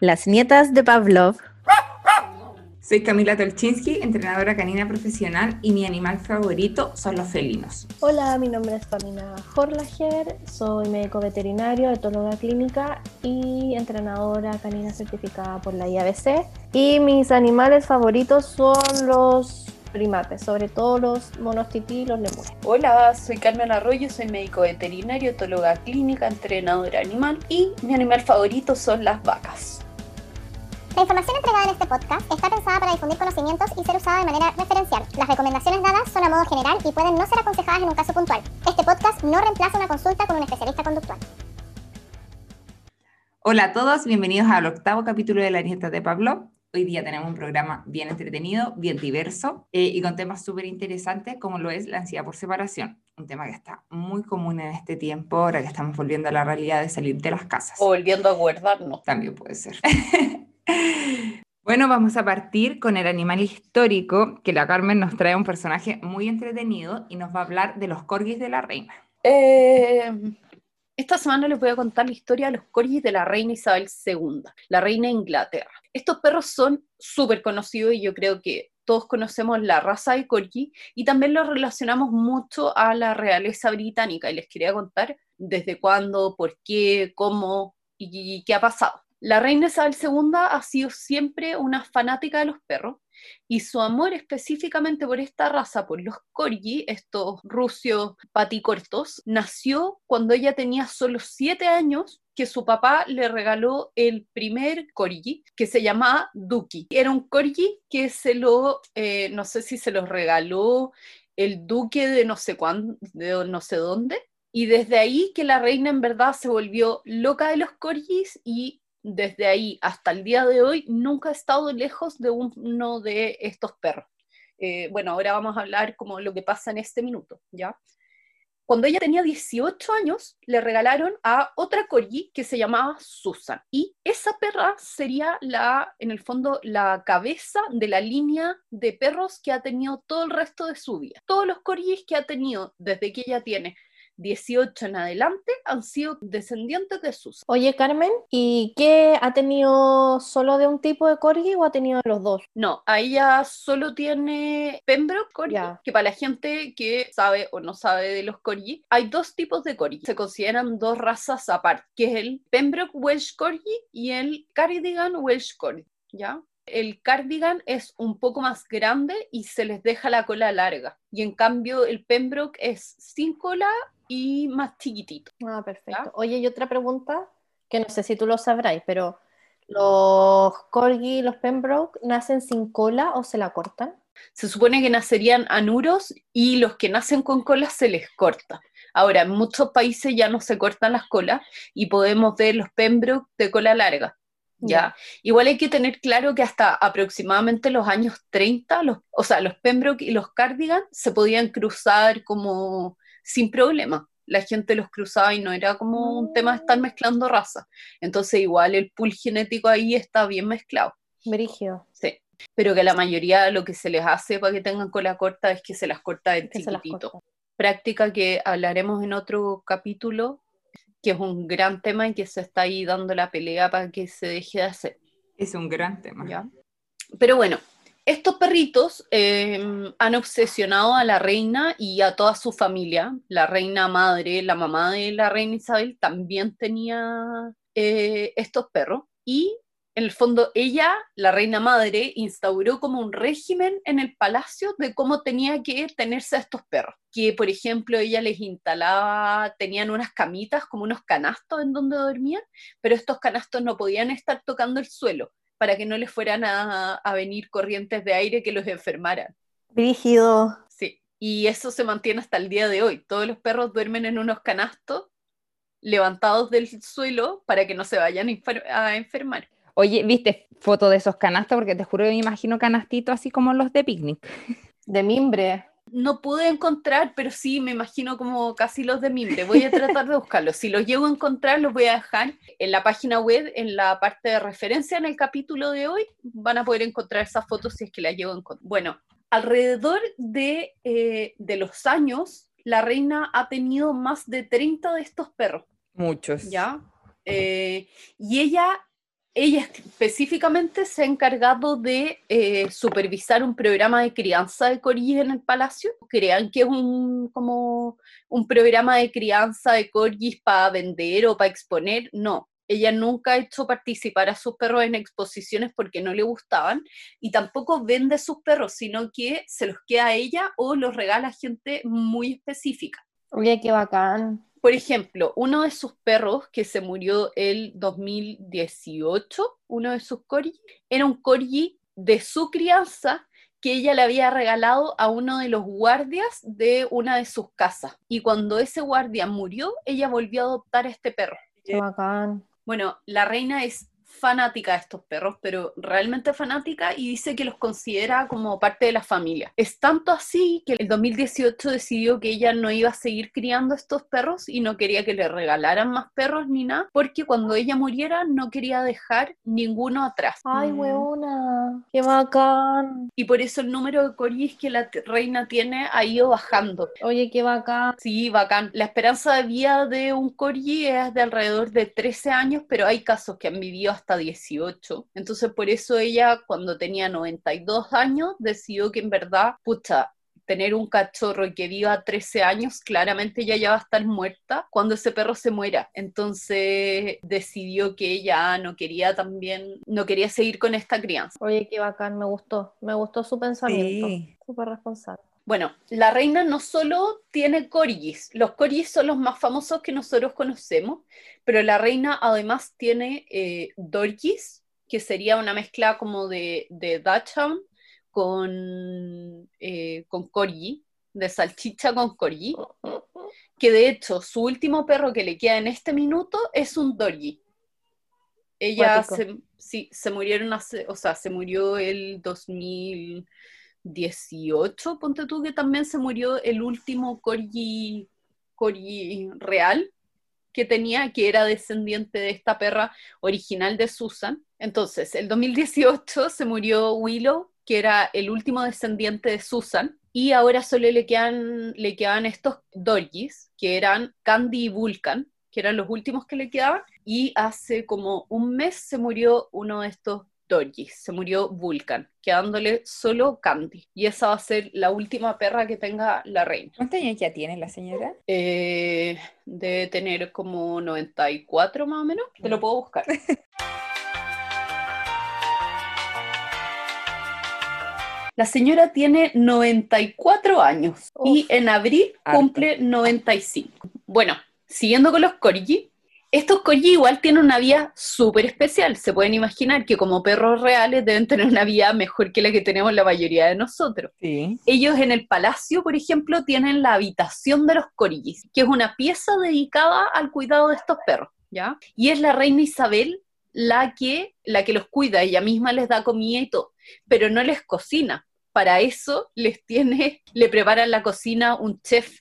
Las nietas de Pavlov. Soy Camila Tolchinsky, entrenadora canina profesional y mi animal favorito son los felinos. Hola, mi nombre es Pamina Horlager, soy médico veterinario, etóloga clínica y entrenadora canina certificada por la IABC. Y mis animales favoritos son los primates, sobre todo los monos tití y los lemures. Hola, soy Carmen Arroyo, soy médico veterinario, etóloga clínica, entrenadora animal y mi animal favorito son las vacas. La información entregada en este podcast está pensada para difundir conocimientos y ser usada de manera referencial. Las recomendaciones dadas son a modo general y pueden no ser aconsejadas en un caso puntual. Este podcast no reemplaza una consulta con un especialista conductual. Hola a todos, bienvenidos al octavo capítulo de la nieta de Pablo. Hoy día tenemos un programa bien entretenido, bien diverso eh, y con temas súper interesantes como lo es la ansiedad por separación. Un tema que está muy común en este tiempo, ahora que estamos volviendo a la realidad de salir de las casas. O volviendo a guardarnos. También puede ser. Bueno, vamos a partir con el animal histórico, que la Carmen nos trae un personaje muy entretenido y nos va a hablar de los corgis de la reina. Eh, esta semana les voy a contar la historia de los corgis de la reina Isabel II, la reina de Inglaterra. Estos perros son súper conocidos y yo creo que todos conocemos la raza de corgi y también los relacionamos mucho a la realeza británica y les quería contar desde cuándo, por qué, cómo y qué ha pasado. La reina Isabel II ha sido siempre una fanática de los perros y su amor específicamente por esta raza, por los corgi, estos rusios paticortos, nació cuando ella tenía solo siete años que su papá le regaló el primer corgi que se llamaba Duki. Era un corgi que se lo, eh, no sé si se lo regaló el duque de no sé cuándo, de no sé dónde, y desde ahí que la reina en verdad se volvió loca de los corgis y desde ahí hasta el día de hoy nunca ha estado lejos de uno de estos perros. Eh, bueno, ahora vamos a hablar como lo que pasa en este minuto, ¿ya? Cuando ella tenía 18 años, le regalaron a otra corgi que se llamaba Susan. Y esa perra sería la, en el fondo, la cabeza de la línea de perros que ha tenido todo el resto de su vida. Todos los corgis que ha tenido desde que ella tiene 18 en adelante han sido descendientes de sus. Oye, Carmen, ¿y qué ha tenido solo de un tipo de corgi o ha tenido los dos? No, a ella solo tiene Pembroke corgi, que para la gente que sabe o no sabe de los corgi, hay dos tipos de corgi. Se consideran dos razas aparte, que es el Pembroke Welsh Corgi y el Cardigan Welsh Corgi, ¿ya? El cardigan es un poco más grande y se les deja la cola larga. Y en cambio el Pembroke es sin cola y más chiquitito. Ah, perfecto. Oye, y otra pregunta, que no sé si tú lo sabrás, pero ¿los corgi y los Pembroke nacen sin cola o se la cortan? Se supone que nacerían anuros y los que nacen con cola se les corta. Ahora, en muchos países ya no se cortan las colas y podemos ver los Pembroke de cola larga. ¿ya? Igual hay que tener claro que hasta aproximadamente los años 30, los, o sea, los Pembroke y los Cardigan se podían cruzar como sin problema. La gente los cruzaba y no era como un tema de estar mezclando razas. Entonces igual el pool genético ahí está bien mezclado. Merigio. Sí. Pero que la mayoría lo que se les hace para que tengan cola corta es que se las corta de chiquitito. Práctica que hablaremos en otro capítulo, que es un gran tema y que se está ahí dando la pelea para que se deje de hacer. Es un gran tema. ¿Ya? Pero bueno, estos perritos em, han obsesionado a la reina y a toda su familia. La reina madre, la mamá de la reina Isabel, también tenía eh, estos perros. Y en el fondo ella, la reina madre, instauró como un régimen en el palacio de cómo tenía que tenerse a estos perros. Que, por ejemplo, ella les instalaba, tenían unas camitas, como unos canastos en donde dormían, pero estos canastos no podían estar tocando el suelo para que no les fueran a, venir corrientes de aire que los enfermaran. Rígido. Sí, y eso se mantiene hasta el día de hoy. Todos los perros duermen en unos canastos levantados del suelo para que no se vayan a enfermar. Oye, ¿viste foto de esos canastos? Porque te juro que me imagino canastitos así como los de picnic. De mimbre no pude encontrar, pero sí me imagino como casi los de mimbre. Voy a tratar de buscarlos. Si los llego a encontrar, los voy a dejar en la página web, en la parte de referencia en el capítulo de hoy. Van a poder encontrar esas fotos si es que las llego a encontrar. Bueno, alrededor de, eh, de los años, la reina ha tenido más de 30 de estos perros. Muchos. ¿Ya? Eh, y ella ella específicamente se ha encargado de eh, supervisar un programa de crianza de corgis en el palacio. ¿Crean que es un, como un programa de crianza de corgis para vender o para exponer? No. Ella nunca ha hecho participar a sus perros en exposiciones porque no le gustaban y tampoco vende sus perros, sino que se los queda a ella o los regala a gente muy específica. Oye, qué bacán. Por ejemplo, uno de sus perros que se murió el 2018, uno de sus corgis, era un corgi de su crianza que ella le había regalado a uno de los guardias de una de sus casas. Y cuando ese guardia murió, ella volvió a adoptar a este perro. Qué bacán. Bueno, la reina es fanática de estos perros, pero realmente fanática y dice que los considera como parte de la familia. Es tanto así que el 2018 decidió que ella no iba a seguir criando estos perros y no quería que le regalaran más perros ni nada, porque cuando ella muriera no quería dejar ninguno atrás. Ay, Mm. huevona. Qué bacán. Y por eso el número de corgis que la reina tiene ha ido bajando. Oye, qué bacán. Sí, bacán. La esperanza de vida de un corgi es de alrededor de 13 años, pero hay casos que han vivido hasta 18. Entonces, por eso ella, cuando tenía 92 años, decidió que en verdad, pucha, tener un cachorro que viva 13 años, claramente ya ya va a estar muerta cuando ese perro se muera. Entonces decidió que ella no quería también, no quería seguir con esta crianza. Oye, qué bacán. Me gustó. Me gustó su pensamiento. Sí. Súper responsable. Bueno, la reina no solo tiene corgis, los corgis son los más famosos que nosotros conocemos, pero la reina además tiene eh, dorgis, que sería una mezcla como de, de Dachshund con, eh, con corgi, de salchicha con corgi, que de hecho su último perro que le queda en este minuto es un dorgi. Ella se, sí, se murieron hace, o sea, se murió el 2018, ponte tú que también se murió el último corgi, corgi real que tenía, que era descendiente de esta perra original de Susan. Entonces, el 2018 se murió Willow, que era el último descendiente de Susan, y ahora solo le quedan, le quedan estos dorgis, que eran Candy y Vulcan, que eran los últimos que le quedaban, y hace como un mes se murió uno de estos dorgis, se murió Vulcan, quedándole solo Candy. Y esa va a ser la última perra que tenga la reina. ¿Cuántos años ya tiene la señora? Eh, debe tener como 94 más o menos. Te lo puedo buscar. La señora tiene 94 años y en abril Harto. cumple 95. Bueno, siguiendo con los corgi, estos corgi igual tienen una vida súper especial. Se pueden imaginar que como perros reales deben tener una vida mejor que la que tenemos la mayoría de nosotros Sí. ellos en el palacio, por ejemplo, tienen la habitación de los corgis, que es una pieza dedicada al cuidado de estos perros, ¿ya? Y es la reina Isabel la que, la que los cuida, ella misma les da comida y todo, pero no les cocina. Para eso les tiene, le preparan la cocina un chef,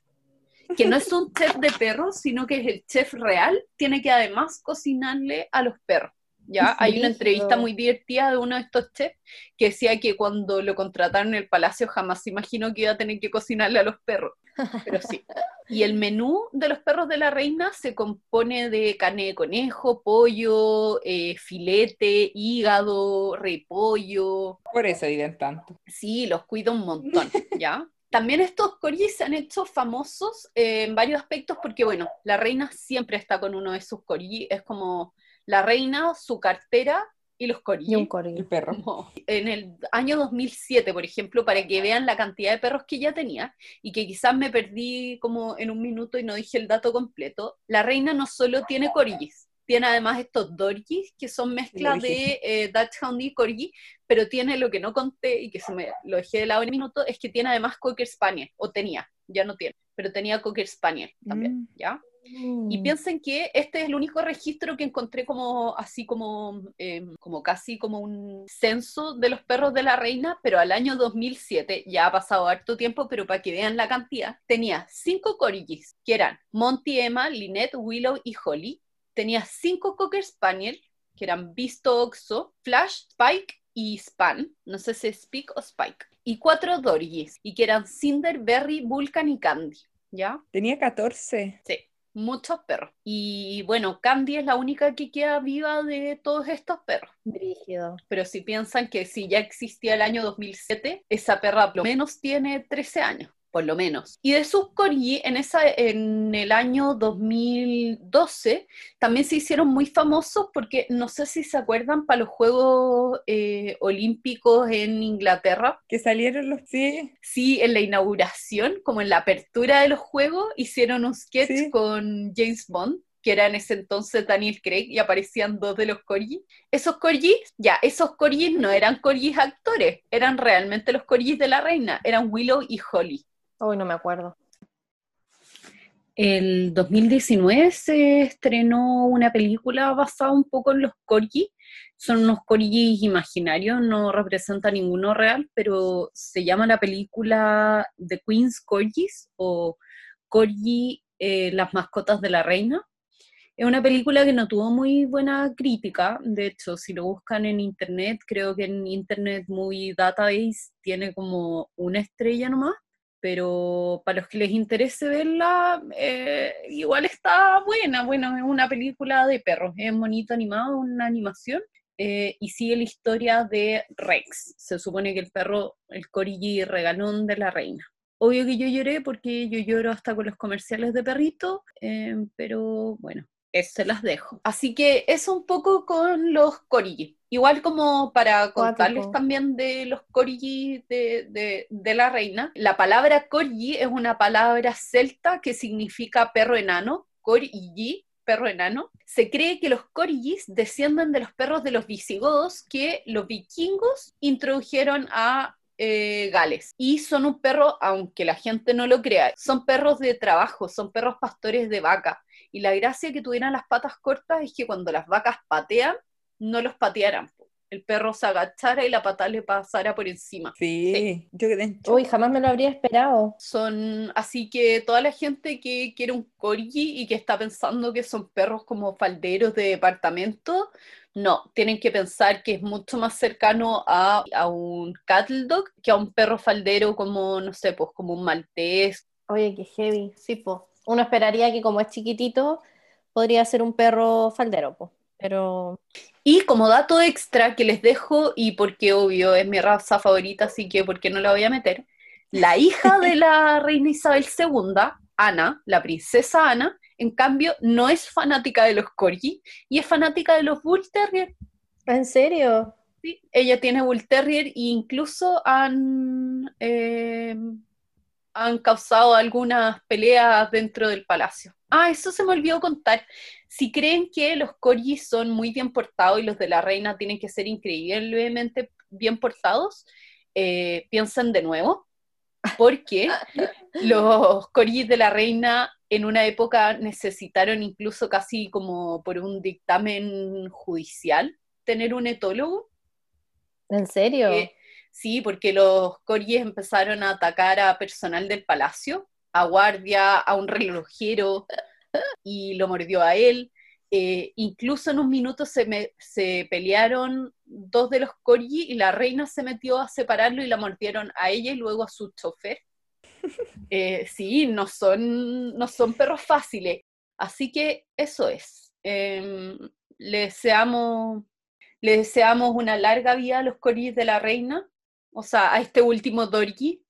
que no es un chef de perros, sino que es el chef real, tiene que además cocinarle a los perros. ¿ya? Hay una entrevista muy divertida de uno de estos chefs que decía que cuando lo contrataron en el palacio jamás se imaginó que iba a tener que cocinarle a los perros. Pero sí. Y el menú de los perros de la reina se compone de carne de conejo, pollo, eh, filete, hígado, repollo. Por eso viven tanto. Sí, los cuida un montón, ¿ya? También estos corgis se han hecho famosos eh, en varios aspectos porque, bueno, la reina siempre está con uno de sus corgis. Es como la reina, su cartera y los corgis. Y un El perro. Como en el año 2007, por ejemplo, para que vean la cantidad de perros que ya tenía y que quizás me perdí como en un minuto y no dije el dato completo, la reina no solo tiene corgis, tiene además estos dorgis, que son mezclas de eh, Dachshund y corgi, pero tiene lo que no conté y que se me lo dejé de lado en un minuto, es que tiene además Cocker Spaniel, o tenía, ya no tiene, pero tenía Cocker Spaniel también, Mm. ¿ya? Mm. Y piensen que este es el único registro que encontré como así como, eh, como casi como un censo de los perros de la reina, pero al año 2007, ya ha pasado harto tiempo, pero para que vean la cantidad, tenía cinco corgis, que eran Monty, Emma, Lynette, Willow y Holly. Tenía cinco Cocker Spaniel, que eran Visto, Oxo, Flash, Spike y Span, no sé si es Spike o Spike. Y cuatro Dorgis, y que eran Cinder, Berry, Vulcan y Candy, ¿ya? Tenía 14. Sí. muchos perros. Y bueno, Candy es la única que queda viva de todos estos perros. Brígido. Pero si piensan que si ya existía el año 2007, esa perra por lo menos tiene 13 años por lo menos. Y de sus corgi, en, esa, en el año 2012, también se hicieron muy famosos porque no sé si se acuerdan para los Juegos eh, Olímpicos en Inglaterra. Que salieron los... Sí. Sí, en la inauguración, como en la apertura de los Juegos, hicieron un sketch Sí. con James Bond que era en ese entonces Daniel Craig, y aparecían dos de los corgis. Esos corgis, ya, esos corgis no eran corgis actores, eran realmente los corgis de la reina, eran Willow y Holly. Hoy no me acuerdo. El 2019 se estrenó una película basada un poco en los corgis. Son unos corgis imaginarios, no representa ninguno real, pero se llama la película The Queen's Corgis o Corgi, eh, las mascotas de la reina. Es una película que no tuvo muy buena crítica, de hecho, si lo buscan en internet, creo que en Internet Movie Database tiene como una estrella nomás pero para los que les interese verla, eh, igual está buena. Bueno, es una película de perros, es bonito animado, una animación, eh, y sigue la historia de Rex. Se supone que el perro, el corigi regalón de la reina. Obvio que yo lloré porque yo lloro hasta con los comerciales de perrito, eh, pero bueno, eso se las dejo. Así que eso un poco con los corigi. Igual como para contarles Cuático. también de los corgi de, de- de la reina, la palabra corgi es una palabra celta que significa perro enano, corgi, perro enano. Se cree que los corgis descienden de los perros de los visigodos que los vikingos introdujeron a eh, Gales. Y son un perro, aunque la gente no lo crea, son perros de trabajo, son perros pastores de vaca. Y la gracia que tuvieran las patas cortas es que cuando las vacas patean, no los patearan. El perro se agachara y la pata le pasara por encima. Sí. Yo quedé. Uy, jamás me lo habría esperado. Son, así que toda la gente que quiere un corgi y que está pensando que son perros como falderos de departamento, no, tienen que pensar que es mucho más cercano a, a un cattle dog que a un perro faldero como, no sé, pues como un maltés. Oye, qué heavy. Sí, po. Uno esperaría que como es chiquitito, podría ser un perro faldero, po. Pero Y como dato extra que les dejo, y porque obvio es mi raza favorita, así que porque no la voy a meter, la hija de la reina Isabel II, Ana, la princesa Ana, en cambio no es fanática de los corgi y es fanática de los Bull Terrier. ¿en serio? ¿sí? Ella tiene Bull Terrier e incluso han, eh, han causado algunas peleas dentro del palacio. Ah, eso se me olvidó contar. Si creen que los corgis son muy bien portados y los de la reina tienen que ser increíblemente bien portados, eh, piensen de nuevo, porque los corgis de la reina en una época necesitaron incluso casi como por un dictamen judicial tener un etólogo. ¿En serio? Eh, sí, porque los corgis empezaron a atacar a personal del palacio, a guardia, a un relojero, y lo mordió a él. Eh, incluso en un minuto se, me- se pelearon dos de los corgi y la reina se metió a separarlo y la mordieron a ella y luego a su chofer. Eh, sí, no son, no son perros fáciles. Así que eso es. Em, le deseamos, le deseamos una larga vida a los corgis de la reina, o sea, a este último Dorgi.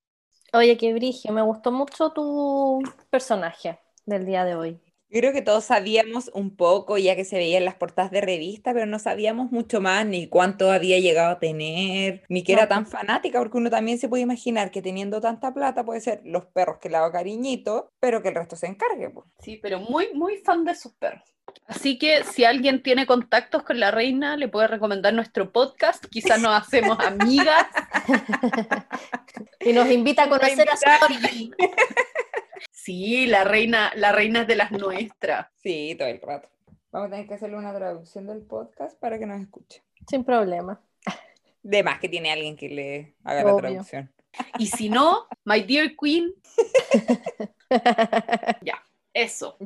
Oye, qué brigio. Me gustó mucho tu personaje del día de hoy. Yo creo que todos sabíamos un poco, ya que se veía en las portadas de revista, pero no sabíamos mucho más, ni cuánto había llegado a tener, ni que No, era tan fanática, porque uno también se puede imaginar que teniendo tanta plata puede ser los perros que le hago cariñito, pero que el resto se encargue. pues. Sí, pero muy, muy fan de sus perros. Así que si alguien tiene contactos con la reina, le puede recomendar nuestro podcast. Quizás nos hacemos amigas. Y nos invita a conocer a su. Sí, la reina, la reina es de las nuestras. Sí, todo el rato. Vamos a tener que hacerle una traducción del podcast para que nos escuche. Sin problema. De más que tiene alguien que le haga Obvio. la traducción. Y si no, My Dear Queen, eso.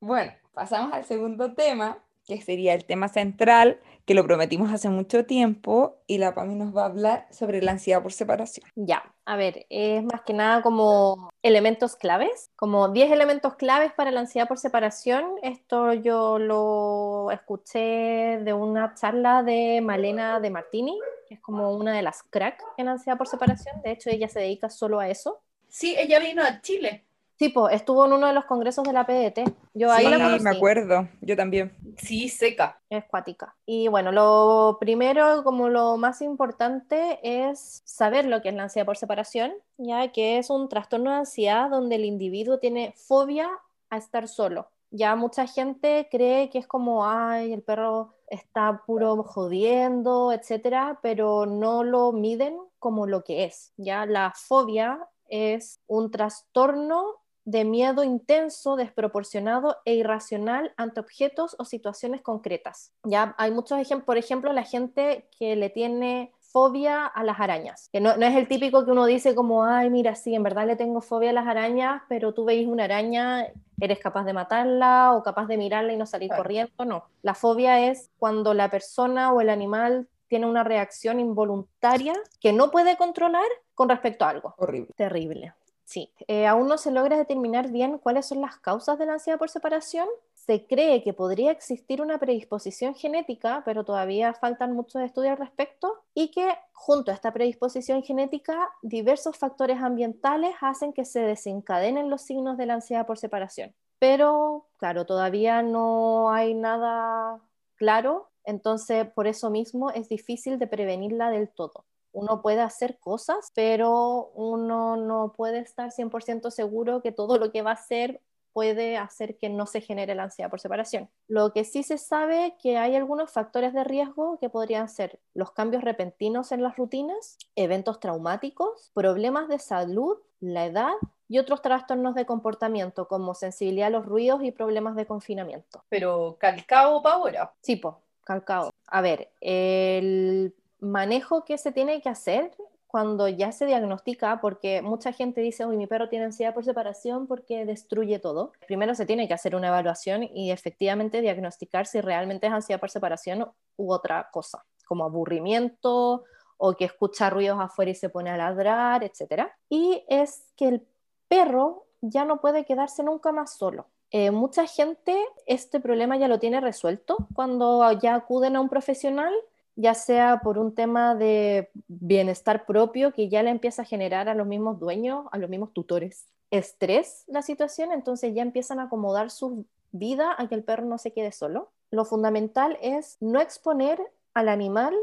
Bueno, pasamos al segundo tema, que sería el tema central, que lo prometimos hace mucho tiempo, y la Pami nos va a hablar sobre la ansiedad por separación. Ya. A ver, es más que nada como elementos claves, como 10 elementos claves para la ansiedad por separación. Esto yo lo escuché de una charla de Malena de Martini, que es como una de las crack en ansiedad por separación. De hecho, ella se dedica solo a eso. Sí, ella vino a Chile. Tipo, estuvo en uno de los congresos de la PDT. Yo ahí sí, la conocí. me acuerdo, yo también. Sí, seca. Es cuática. Y bueno, lo primero, como lo más importante, es saber lo que es la ansiedad por separación, ya que es un trastorno de ansiedad donde el individuo tiene fobia a estar solo. Ya mucha gente cree que es como, ay, el perro está puro jodiendo, etcétera, pero no lo miden como lo que es. Ya la fobia es un trastorno de miedo intenso, desproporcionado e irracional ante objetos o situaciones concretas. Ya hay muchos ejemplos, por ejemplo, la gente que le tiene fobia a las arañas, que no, no, es el típico que uno dice como, ay, mira, sí, en verdad le tengo fobia a las arañas, pero tú veis una araña, eres capaz de matarla o capaz de mirarla y no salir Claro. corriendo, no. La fobia es cuando la persona o el animal tiene una reacción involuntaria que no puede controlar con respecto a algo. Horrible. Terrible. Sí, Eh, aún no se logra determinar bien cuáles son las causas de la ansiedad por separación. Se cree que podría existir una predisposición genética, pero todavía faltan muchos estudios al respecto, y que junto a esta predisposición genética, diversos factores ambientales hacen que se desencadenen los signos de la ansiedad por separación. Pero, claro, todavía no hay nada claro, entonces por eso mismo es difícil de prevenirla del todo uno puede hacer cosas, pero uno no puede estar 100% seguro que todo lo que va a hacer puede hacer que no se genere la ansiedad por separación. Lo que sí se sabe que hay algunos factores de riesgo que podrían ser los cambios repentinos en las rutinas, eventos traumáticos, problemas de salud, la edad y otros trastornos de comportamiento como sensibilidad a los ruidos y problemas de confinamiento. Pero calcao para ahora. Sí, po, calcao. A ver, el manejo que se tiene que hacer cuando ya se diagnostica, porque mucha gente dice, uy, mi perro tiene ansiedad por separación porque destruye todo. Primero se tiene que hacer una evaluación y efectivamente diagnosticar si realmente es ansiedad por separación u otra cosa, como aburrimiento o que escucha ruidos afuera y se pone a ladrar, etc. Y es que el perro ya no puede quedarse nunca más solo. Eh, mucha gente este problema ya lo tiene resuelto cuando ya acuden a un profesional ya sea por un tema de bienestar propio que ya le empieza a generar a los mismos dueños, a los mismos tutores, estrés la situación, entonces ya empiezan a acomodar su vida a que el perro no se quede solo. Lo fundamental es no exponer al animal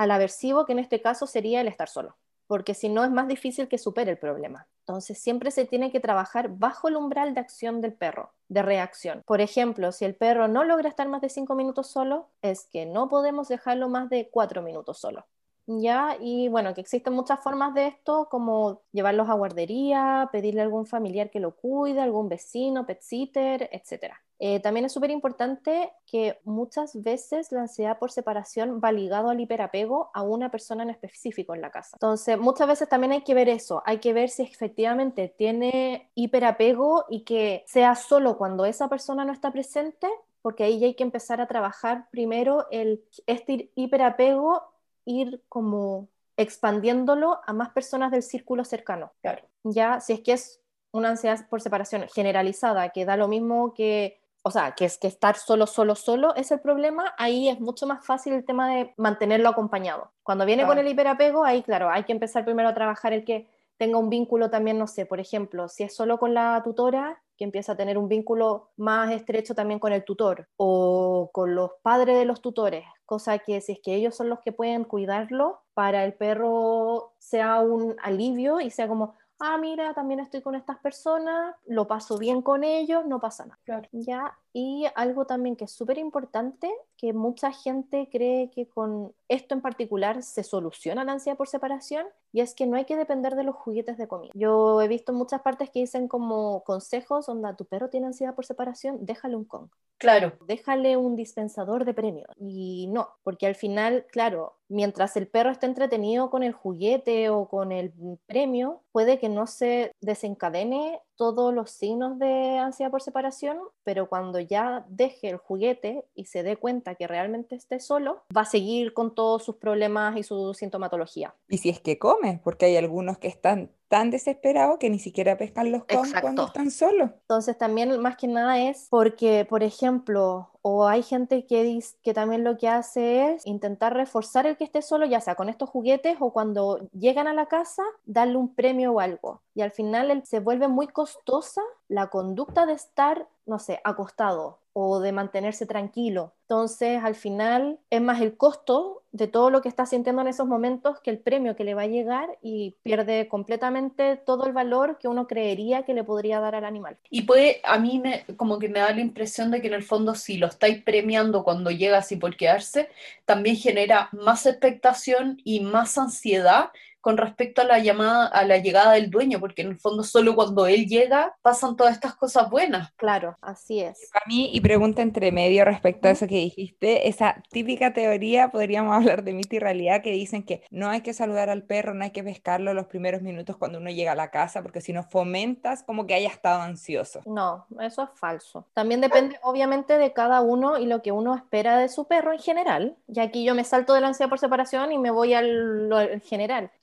al aversivo, que en este caso sería el estar solo, porque si no es más difícil que supere el problema. Entonces siempre se tiene que trabajar bajo el umbral de acción del perro, de reacción. Por ejemplo, si el perro no logra estar más de cinco minutos solo, es que no podemos dejarlo más de cuatro minutos solo. ¿Ya? Y bueno, que existen muchas formas de esto, como llevarlos a guardería, pedirle a algún familiar que lo cuide, algún vecino, pet sitter, etc. Eh, también es súper importante que muchas veces la ansiedad por separación va ligado al hiperapego a una persona en específico en la casa. Entonces, muchas veces también hay que ver eso, hay que ver si efectivamente tiene hiperapego y que sea solo cuando esa persona no está presente, porque ahí ya hay que empezar a trabajar primero el, este hiperapego ir como expandiéndolo a más personas del círculo cercano. Claro. Ya, si es que es una ansiedad por separación generalizada, que da lo mismo que, o sea, que es que estar solo, solo, solo es el problema, ahí es mucho más fácil el tema de mantenerlo acompañado. Cuando viene Claro. con el hiperapego, ahí, claro, hay que empezar primero a trabajar el que tenga un vínculo también, no sé, por ejemplo, si es solo con la tutora, que empieza a tener un vínculo más estrecho también con el tutor o con los padres de los tutores, cosa que si es que ellos son los que pueden cuidarlo, para el perro sea un alivio y sea como, ah, mira, también estoy con estas personas, lo paso bien con ellos, no pasa nada. Claro. Ya, y algo también que es súper importante, que mucha gente cree que con esto en particular se soluciona la ansiedad por separación, y es que no hay que depender de los juguetes de comida. Yo he visto muchas partes que dicen como consejos, onda, tu perro tiene ansiedad por separación, déjale un Kong Claro, déjale un dispensador de premios. Y no, porque al final, claro, mientras el perro esté entretenido con el juguete o con el premio, puede que no se desencadene todos los signos de ansiedad por separación, pero cuando ya deje el juguete y se dé cuenta que realmente esté solo, va a seguir con todos sus problemas y su sintomatología. Y si es que come, porque hay algunos que están tan desesperados que ni siquiera pescan los con cuando están solos. Entonces también más que nada es porque, por ejemplo, o hay gente que, dice, que también lo que hace es intentar reforzar el que esté solo, ya sea con estos juguetes o cuando llegan a la casa, darle un premio o algo. Y al final se vuelve muy costosa la conducta de estar, no sé, acostado o de mantenerse tranquilo. Entonces, al final es más el costo de todo lo que está sintiendo en esos momentos que el premio que le va a llegar y pierde completamente todo el valor que uno creería que le podría dar al animal. Y puede, a mí como que me da la impresión de que en el fondo si lo estáis premiando cuando llega así por quedarse, también genera más expectación y más ansiedad con respecto a la llamada, a la llegada del dueño, porque en el fondo solo cuando él llega pasan todas estas cosas buenas. Claro, así es. Para mí, y pregunta entre medio respecto a eso que dijiste, esa típica teoría, podríamos hablar de mito y realidad, que dicen que no hay que saludar al perro, no hay que pescarlo los primeros minutos cuando uno llega a la casa, porque si no fomentas como que haya estado ansioso. No, eso es falso. También depende, obviamente, de cada uno y lo que uno espera de su perro en general. Y aquí yo me salto de la ansiedad por separación y me voy al, al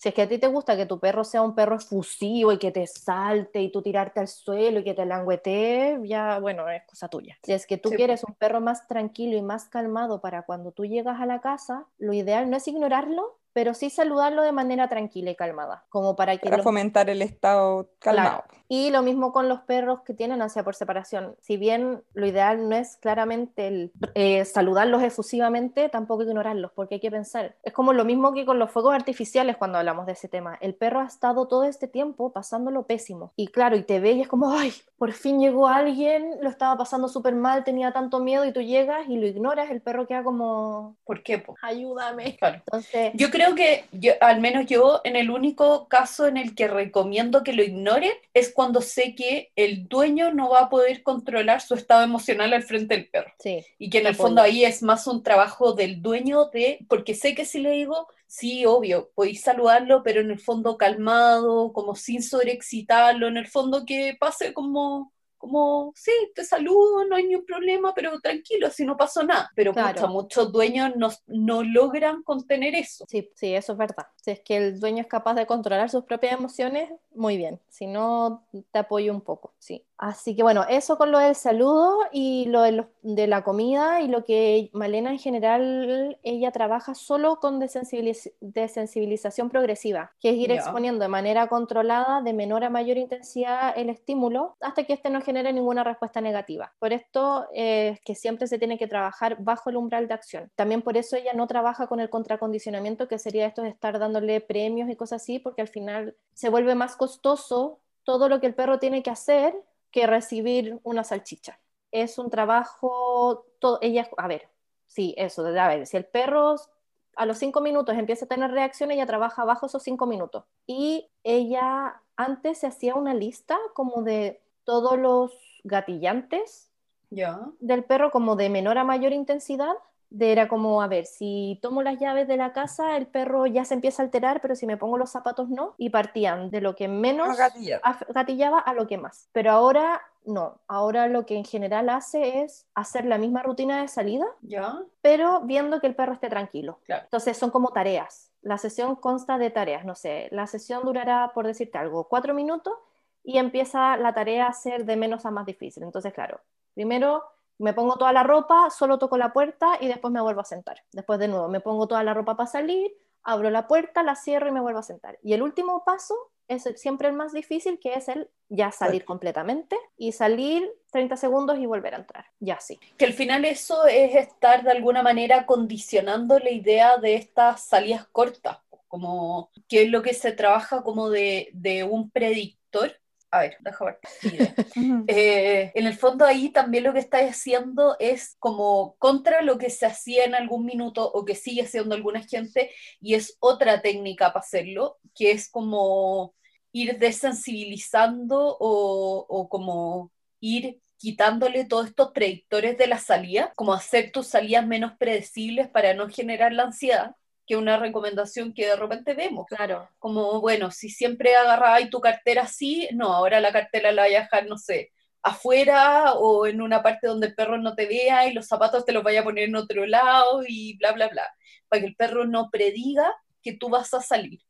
general es que a ti te gusta que tu perro sea un perro efusivo y que te salte y tú tirarte al suelo y que te languetee, ya, bueno, es cosa tuya. Si es que tú quieres un perro más tranquilo y más calmado para cuando tú llegas a la casa, lo ideal no es ignorarlo, pero sí saludarlo de manera tranquila y calmada, como para que... Para fomentar el estado calmado. Y lo mismo con los perros que tienen ansia por separación. Si bien lo ideal no es claramente el, eh, saludarlos efusivamente, tampoco ignorarlos, porque hay que pensar. Es como lo mismo que con los fuegos artificiales cuando hablamos de ese tema. El perro ha estado todo este tiempo pasándolo pésimo. Y claro, y te ve y es como, ay, por fin llegó alguien, lo estaba pasando súper mal, tenía tanto miedo y tú llegas y lo ignoras, el perro queda como... ¿Por qué? Po? Ayúdame. Entonces... Yo creo que yo, al menos yo, en el único caso en el que recomiendo que lo ignoren es cuando sé que el dueño no va a poder controlar su estado emocional al frente del perro. Sí, y que en el fondo ahí es más un trabajo del dueño de, porque sé que si le digo, sí, obvio, podéis saludarlo, pero en el fondo calmado, como sin sobreexcitarlo, en el fondo que pase como como, sí, te saludo, no hay ningún problema, pero tranquilo, si no pasó nada. Pero muchos dueños no, no, logran contener eso. Sí, sí, eso es verdad. Si es que el dueño es capaz de controlar sus propias emociones, muy bien. Si no, te apoyo un poco, sí. Así que bueno, eso con lo del saludo y lo de, la comida y lo que Malena en general, ella trabaja solo con desensibilización progresiva, que es ir exponiendo de manera controlada, de menor a mayor intensidad el estímulo, hasta que éste no genere ninguna respuesta negativa. Por esto es que siempre se tiene que trabajar bajo el umbral de acción. También por eso ella no trabaja con el contracondicionamiento, que sería esto de estar dándole premios y cosas así, porque al final se vuelve más costoso todo lo que el perro tiene que hacer que recibir una salchicha. Es un trabajo, todo, ella, a ver, sí, eso, a ver, si el perro a los cinco minutos empieza a tener reacción, ella trabaja bajo esos cinco minutos. Y ella antes se hacía una lista como de todos los gatillantes del perro, como de menor a mayor intensidad, de era como, a ver, si tomo las llaves de la casa, el perro ya se empieza a alterar, pero si me pongo los zapatos no, y partían de lo que menos gatillaba a lo que más. Pero ahora no, ahora lo que en general hace es hacer la misma rutina de salida, ¿Ya? pero viendo que el perro esté tranquilo. Entonces son como tareas. La sesión consta de tareas, no sé, la sesión durará, por decirte algo, cuatro minutos y empieza la tarea a ser de menos a más difícil. Entonces, claro, primero me pongo toda la ropa, solo toco la puerta y después me vuelvo a sentar. Después de nuevo, me pongo toda la ropa para salir, abro la puerta, la cierro y me vuelvo a sentar. Y el último paso es siempre el más difícil, que es el ya salir completamente y salir 30 segundos y volver a entrar. Ya sí. Que al final eso es estar de alguna manera condicionando la idea de estas salidas cortas, como que es lo que se trabaja como de, de un predictor a ver, déjame ver. Eh, en el fondo ahí también lo que estáis haciendo es como contra lo que se hacía en algún minuto o que sigue haciendo alguna gente y es otra técnica para hacerlo, que es como ir desensibilizando o, o como ir quitándole todos estos predictores de la salida, como hacer tus salidas menos predecibles para no generar la ansiedad que una recomendación que de repente vemos. Claro. Como, bueno, si siempre agarrabas tu cartera así, no, ahora la cartera la voy a dejar, no sé, afuera o en una parte donde el perro no te vea y los zapatos te los vaya a poner en otro lado y bla, bla, bla, para que el perro no prediga que tú vas a salir.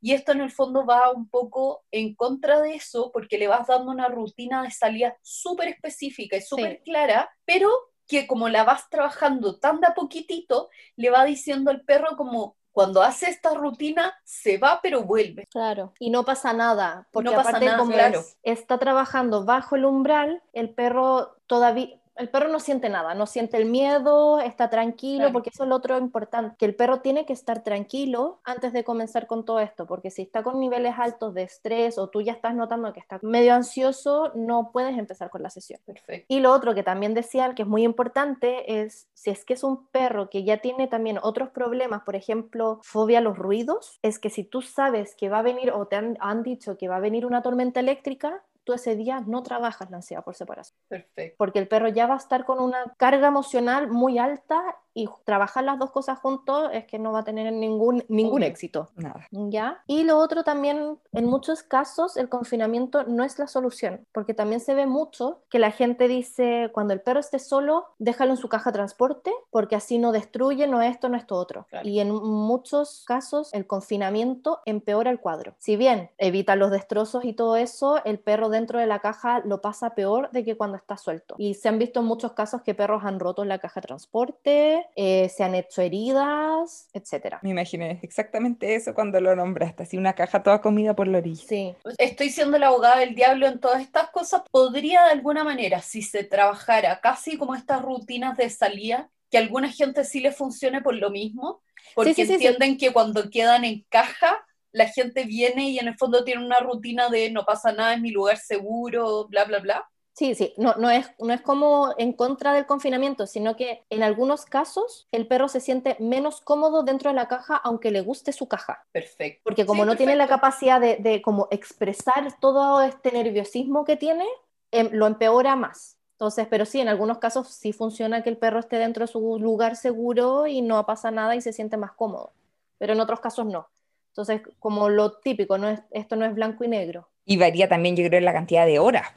Y esto en el fondo va un poco en contra de eso porque le vas dando una rutina de salida súper específica y súper clara, pero que como la vas trabajando tan de a poquitito, le va diciendo al perro como, cuando hace esta rutina se va pero vuelve. Claro, y no pasa nada, porque No pasa aparte nada, como claro. es- está trabajando bajo el umbral, el perro todavía el perro no siente nada, no siente el miedo, está tranquilo, Claro. porque eso es lo otro importante, que el perro tiene que estar tranquilo antes de comenzar con todo esto, porque si está con niveles altos de estrés o tú ya estás notando que está medio ansioso, no puedes empezar con la sesión. Perfecto. Y lo otro que también decían que es muy importante es si es que es un perro que ya tiene también otros problemas, por ejemplo, fobia a los ruidos, es que si tú sabes que va a venir o te han, han dicho que va a venir una tormenta eléctrica, tú ese día no trabajas la ansiedad por separación, Perfecto. porque el perro ya va a estar con una carga emocional muy alta y trabajar las dos cosas juntos es que no va a tener ningún, ningún Obvio. éxito. Nada. ¿Ya? Y lo otro también, en muchos casos, el confinamiento no es la solución, porque también se ve mucho que la gente dice, cuando el perro esté solo, déjalo en su caja de transporte, porque así no destruye, no esto, no esto otro. Claro. Y en muchos casos, el confinamiento empeora el cuadro. Si bien evita los destrozos y todo eso, el perro dentro de la caja lo pasa peor de que cuando está suelto. Y se han visto en muchos casos que perros han roto la caja de transporte, eh, se han hecho heridas, etcétera. Me imaginé exactamente eso cuando lo nombraste, así una caja toda comida por la orilla. Sí, Estoy siendo la abogada del diablo en todas estas cosas. Podría de alguna manera, si se trabajara casi como estas rutinas de salida, que a alguna gente sí le funcione por lo mismo, porque sí, sí, sí. entienden que cuando quedan en caja, la gente viene y en el fondo tiene una rutina de no pasa nada, es mi lugar seguro, bla, bla, bla. Sí, sí, no, no, es, no es como en contra del confinamiento, sino que en algunos casos el perro se siente menos cómodo dentro de la caja aunque le guste su caja, Perfecto. porque como Sí, no tiene la capacidad de, de como expresar todo este nerviosismo que tiene, em, lo empeora más. Entonces, pero sí, en algunos casos sí funciona que el perro esté dentro de su lugar seguro y no pasa nada y se siente más cómodo, pero en otros casos no. Entonces, como lo típico, no es, esto no es blanco y negro. Y varía también, yo creo, en la cantidad de horas.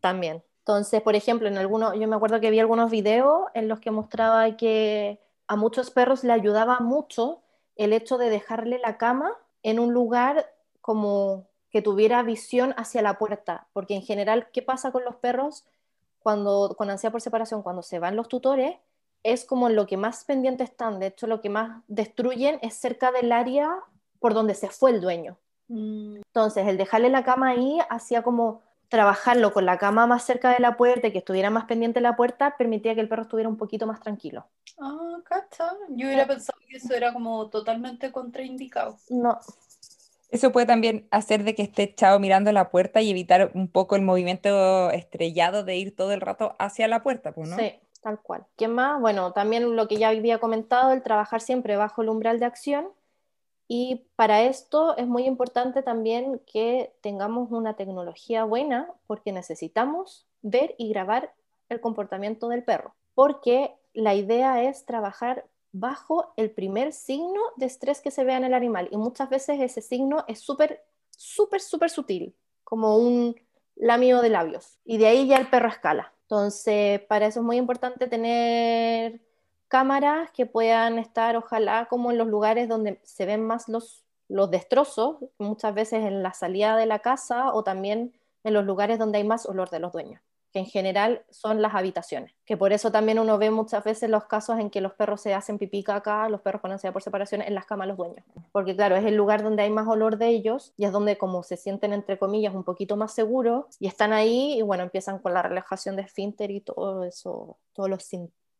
También. Entonces, por ejemplo, en algunos, yo me acuerdo que vi algunos videos en los que mostraba que a muchos perros le ayudaba mucho el hecho de dejarle la cama en un lugar como que tuviera visión hacia la puerta, porque en general, ¿qué pasa con los perros cuando con ansiedad por separación? Cuando se van los tutores, es como lo que más pendientes están, de hecho, lo que más destruyen es cerca del área por donde se fue el dueño. Mm, Entonces, el dejarle la cama ahí hacía como trabajarlo con la cama más cerca de la puerta y que estuviera más pendiente de la puerta, permitía que el perro estuviera un poquito más tranquilo. Ah, cacha. Yo hubiera pensado que eso era como totalmente contraindicado. No, Eso puede también hacer de que esté echado mirando la puerta y evitar un poco el movimiento estrellado de ir todo el rato hacia la puerta, pues, ¿no? sí, tal cual. ¿Qué más? Bueno, también lo que ya había comentado, el trabajar siempre bajo el umbral de acción. Y para esto es muy importante también que tengamos una tecnología buena porque necesitamos ver y grabar el comportamiento del perro. Porque la idea es trabajar bajo el primer signo de estrés que se vea en el animal. Y muchas veces ese signo es súper, súper, súper sutil, como un lamido de labios. Y de ahí ya el perro escala. Entonces, para eso es muy importante tener cámaras que puedan estar, ojalá, como en los lugares donde se ven más los, los destrozos, muchas veces en la salida de la casa o también en los lugares donde hay más olor de los dueños, que en general son las habitaciones. Que por eso también uno ve muchas veces los casos en que los perros se hacen pipí caca, los perros con ansiedad por separación en las camas los dueños. Porque claro, es el lugar donde hay más olor de ellos y es donde como se sienten entre comillas un poquito más seguros y están ahí y bueno, empiezan con la relajación de esfínter y todo eso, todos los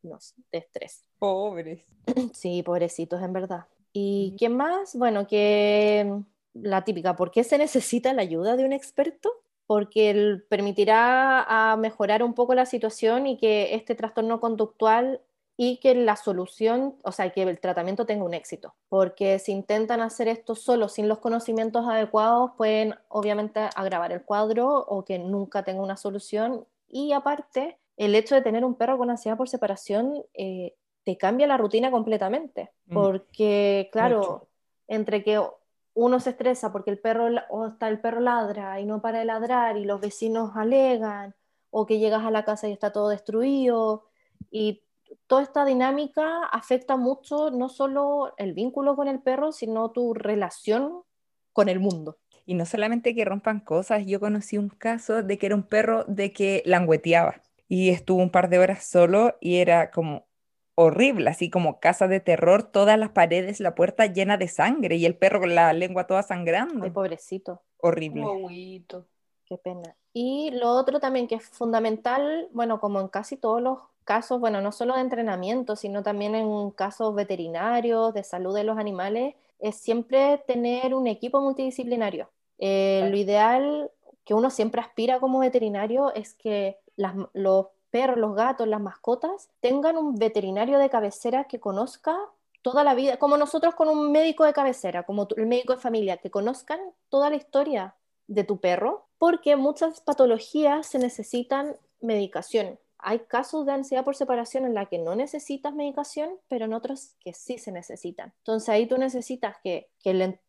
signos de estrés. Pobres. Sí, pobrecitos, en verdad. ¿Y qué más? Bueno, que la típica, ¿por qué se necesita la ayuda de un experto? Porque él permitirá a mejorar un poco la situación y que este trastorno conductual y que la solución, o sea, que el tratamiento tenga un éxito. Porque si intentan hacer esto solo sin los conocimientos adecuados, pueden obviamente agravar el cuadro o que nunca tenga una solución. Y aparte, el hecho de tener un perro con ansiedad por separación eh, te cambia la rutina completamente. Mm. Porque, claro, Mucho. entre que uno se estresa porque el perro, o está el perro ladra y no para de ladrar y los vecinos alegan, o que llegas a la casa y está todo destruido, y toda esta dinámica afecta mucho no solo el vínculo con el perro, sino tu relación con el mundo. Y no solamente que rompan cosas, yo conocí un caso de que era un perro de que langueteaba y estuvo un par de horas solo y era como horrible, así como casa de terror, todas las paredes, la puerta llena de sangre y el perro con la lengua toda sangrando. Ay, pobrecito. Horrible. Qué pena. Y lo otro también que es fundamental, bueno, como en casi todos los casos, bueno, no solo de entrenamiento, sino también en casos veterinarios, de salud de los animales, es siempre tener un equipo multidisciplinario. Eh, Claro. Lo ideal que uno siempre aspira como veterinario es que los perros, los gatos, las mascotas tengan un veterinario de cabecera que conozca toda la vida, como nosotros con un médico de cabecera, como tu- el médico de familia, que conozcan toda la historia de tu perro, porque muchas patologías se necesitan medicación. Hay casos de ansiedad por separación en la que no necesitas medicación, pero en otros que sí se necesitan. Entonces ahí tú necesitas que,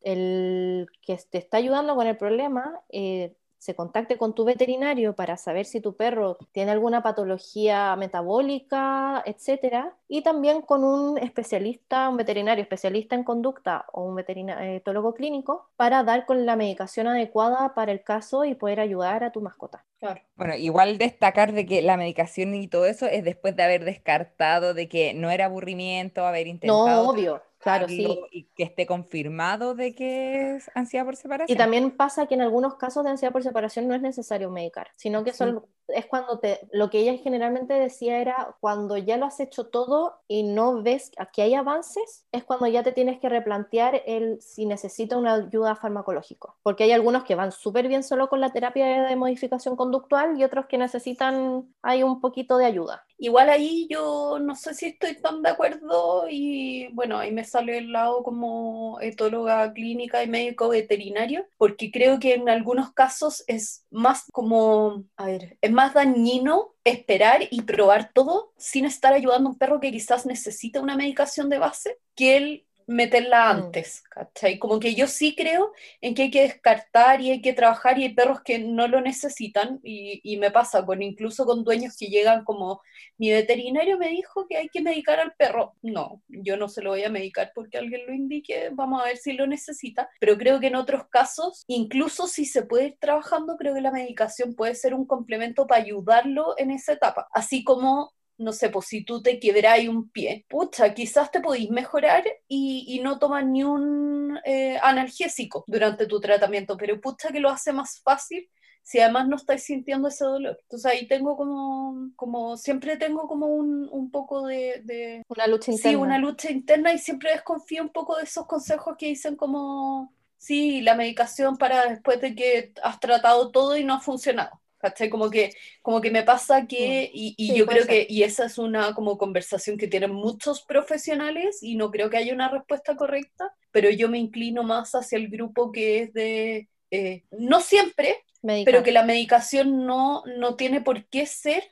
el que te está ayudando con el problema eh, se contacte con tu veterinario para saber si tu perro tiene alguna patología metabólica, etcétera, y también con un especialista, un veterinario especialista en conducta o un veterinario etólogo clínico para dar con la medicación adecuada para el caso y poder ayudar a tu mascota. Claro. Bueno, igual destacar de que la medicación y todo eso es después de haber descartado de que no era aburrimiento, haber No, intentado obvio, claro, sí. y que esté confirmado de que es ansiedad por separación. Y también pasa que en algunos casos de ansiedad por separación no es necesario medicar, sino que Sí. son, es cuando te, lo que ella generalmente decía era cuando ya lo has hecho todo y no ves que hay avances, es cuando ya te tienes que replantear el si necesita una ayuda farmacológica. Porque hay algunos que van súper bien solo con la terapia de modificación conductual y otros que necesitan, hay un poquito de ayuda. Igual ahí yo no sé si estoy tan de acuerdo y bueno, ahí me sale el lado como etóloga clínica y médico veterinario, porque creo que en algunos casos es más como, a ver, es más dañino esperar y probar todo sin estar ayudando a un perro que quizás necesita una medicación de base que el meterla Mm. antes, ¿cachai? Como que yo sí creo en que hay que descartar y hay que trabajar y hay perros que no lo necesitan y, y me pasa con incluso con dueños que llegan como mi veterinario me dijo que hay que medicar al perro. No, yo no se lo voy a medicar porque alguien lo indique, vamos a ver si lo necesita, pero creo que en otros casos, incluso si se puede ir trabajando, creo que la medicación puede ser un complemento para ayudarlo en esa etapa, así como no sé, pues si tú te quebráis un pie, pucha, quizás te podéis mejorar y, y no tomas ni un eh, analgésico durante tu tratamiento, pero pucha que lo hace más fácil si además no estáis sintiendo ese dolor. Entonces ahí tengo como, como siempre tengo como un, un poco de, de Una lucha interna. sí, una lucha interna y siempre desconfío un poco de esos consejos que dicen como, sí, la medicación para después de que has tratado todo y no ha funcionado. ¿Cachai? Como que, como que me pasa que, y, y Sí, yo creo que, y esa es una como conversación que tienen muchos profesionales y no creo que haya una respuesta correcta, pero yo me inclino más hacia el grupo que es de, eh, no siempre, pero que la medicación no, no tiene por qué ser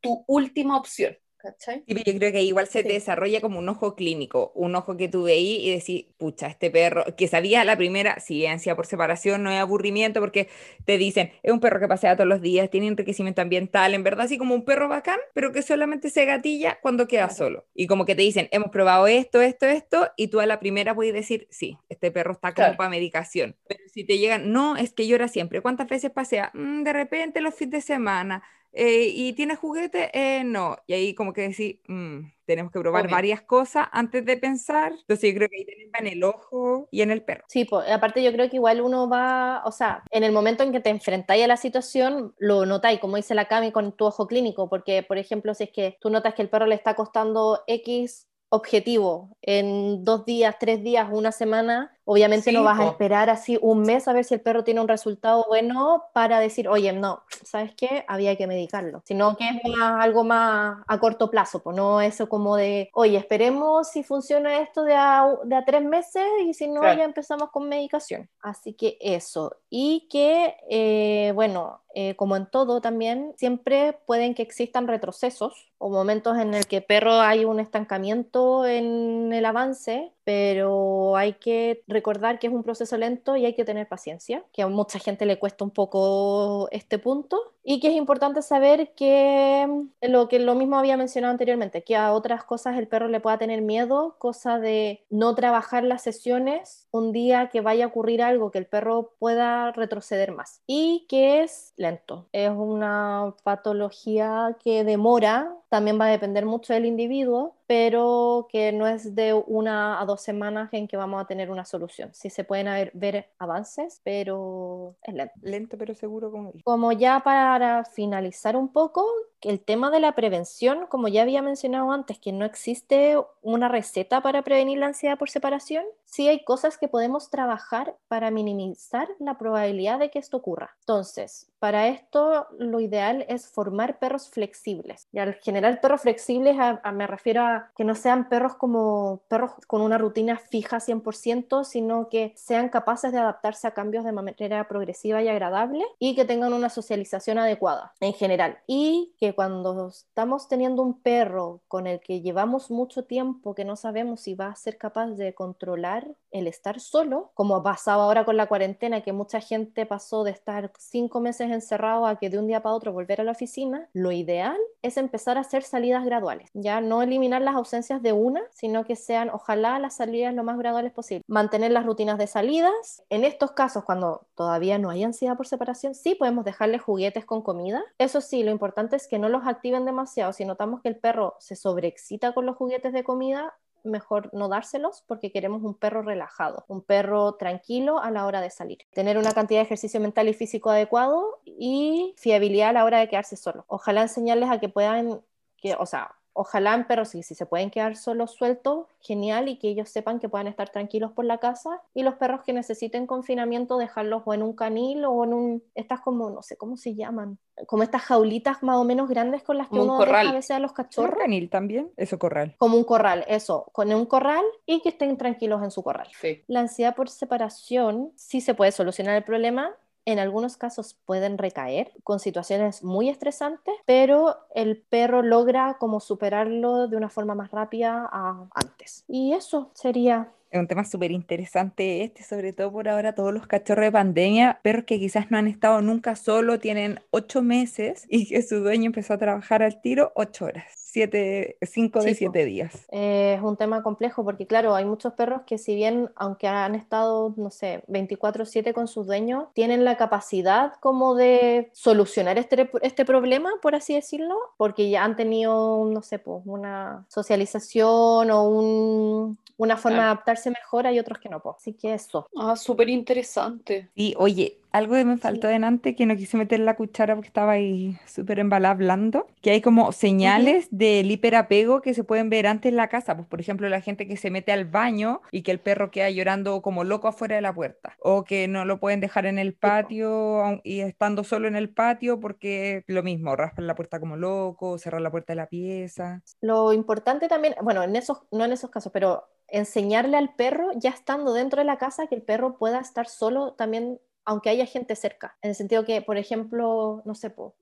tu última opción. ¿Cachai? Sí, pero yo creo que igual se te desarrolla como un ojo clínico, un ojo que tú veís y decís, pucha, este perro, que sabías a la primera, ansiedad por separación, no es aburrimiento, porque te dicen, es un perro que pasea todos los días, tiene enriquecimiento ambiental, en verdad, así como un perro bacán, pero que solamente se gatilla cuando queda Claro. solo. Y como que te dicen, hemos probado esto, esto, esto, y tú a la primera puedes decir, sí, este perro está como Claro. para medicación. Pero si te llegan, no, es que llora siempre, ¿cuántas veces pasea? "Mm, de repente los fines de semana. Eh, ¿y tiene juguete? Eh, no. Y ahí como que decir, "Mm, tenemos que probar Obvio. varias cosas antes de pensar. Entonces yo creo que ahí tenemos en el ojo y en el perro. Sí, pues, aparte yo creo que igual uno va, o sea, en el momento en que te enfrentáis a la situación, lo notáis, como dice la Cami, con tu ojo clínico, porque, por ejemplo, si es que tú notas que el perro le está costando X objetivo en dos días, tres días, una semana, Obviamente no vas a esperar así un mes a ver si el perro tiene un resultado bueno para decir, oye, no, ¿sabes qué? Había que medicarlo. Sino que es más- algo más a corto plazo, pues no eso como de, oye, esperemos si funciona esto de a, de a tres meses y si no, Claro. ya empezamos con medicación. Así que eso. Y que, eh, bueno, eh, como en todo también, siempre pueden que existan retrocesos o momentos en el que perro hay un estancamiento en el avance, pero hay que recordar que es un proceso lento y hay que tener paciencia, que a mucha gente le cuesta un poco este punto y que es importante saber que mm, lo que lo mismo había mencionado anteriormente, que a otras cosas el perro le pueda tener miedo, cosa de no trabajar las sesiones un día que vaya a ocurrir algo que el perro pueda retroceder más y que es lento. Es una patología que demora, también va a depender mucho del individuo, pero que no es de una a dos semanas en que vamos a tener una solución. Sí se pueden haber- ver avances, pero es lento. Lento pero seguro, como. Como ya para finalizar un poco, el tema de la prevención, como ya había mencionado antes, que no existe una receta para prevenir la ansiedad por separación, sí hay cosas que podemos trabajar para minimizar la probabilidad de que esto ocurra. Entonces, para esto lo ideal es formar perros flexibles. Y al generar perros flexibles a- a- me refiero a que no sean perros como perros con una rutina fija 100%, sino que sean capaces de adaptarse a cambios de manera progresiva y agradable y que tengan una socialización adecuada en general. Y que cuando estamos teniendo un perro con el que llevamos mucho tiempo que no sabemos si va a ser capaz de controlar el estar solo, como pasaba ahora con la cuarentena, que mucha gente pasó de estar cinco meses encerrado a que de un día para otro volver a la oficina, lo ideal es empezar a hacer salidas graduales, ya no eliminar las ausencias de una, sino que sean ojalá las salidas lo más graduales posible. Mantener las rutinas de salidas. En estos casos, cuando todavía no hay ansiedad por separación, sí podemos dejarle juguetes con comida. Eso sí, lo importante es que no los activen demasiado. Si notamos que el perro se sobreexcita con los juguetes de comida, mejor no dárselos porque queremos un perro relajado, un perro tranquilo a la hora de salir. Tener una cantidad de ejercicio mental y físico adecuado y fiabilidad a la hora de quedarse solo. Ojalá enseñarles a que puedan, que, o sea, ojalá en perros, si, si se pueden quedar solos sueltos, genial, y que ellos sepan que puedan estar tranquilos por la casa. Y los perros que necesiten confinamiento, dejarlos o en un canil o en un, estas como, no sé cómo se llaman, como estas jaulitas más o menos grandes con las que Como un uno corral. deja a veces a los ¿Chorro cachorros. canil también? Eso corral. Como un corral, eso, con un corral y que estén tranquilos en su corral. Sí. La ansiedad por separación sí se puede solucionar el problema. En algunos casos pueden recaer con situaciones muy estresantes, pero el perro logra como superarlo de una forma más rápida a antes. Y eso sería Es un tema súper interesante este, sobre todo por ahora todos los cachorros de pandemia, perros que quizás no han estado nunca solo, tienen ocho meses y que su dueño empezó a trabajar al tiro ocho horas, siete, cinco de Sí, po. siete días. Eh, es un tema complejo porque, claro, hay muchos perros que si bien, aunque han estado, no sé, 24/7 con sus dueños, tienen la capacidad como de solucionar este, este problema, por así decirlo, porque ya han tenido, no sé, pues una socialización o un- una forma de Claro. adaptarse mejor, hay otros que no, pues. Así que eso. Ah, súper interesante. Y oye, algo que me faltó delante, que no quise meter la cuchara porque estaba ahí súper embalada hablando, que hay como señales del hiperapego que se pueden ver antes en la casa. Pues, por ejemplo, la gente que se mete al baño y que el perro queda llorando como loco afuera de la puerta. O que no lo pueden dejar en el patio y estando solo en el patio porque lo mismo, raspan la puerta como loco, cerrar la puerta de la pieza. Lo importante también, bueno, en esos, no en esos casos, pero enseñarle al perro, ya estando dentro de la casa, que el perro pueda estar solo también, aunque haya gente cerca. En el sentido que, por ejemplo, no sé, po,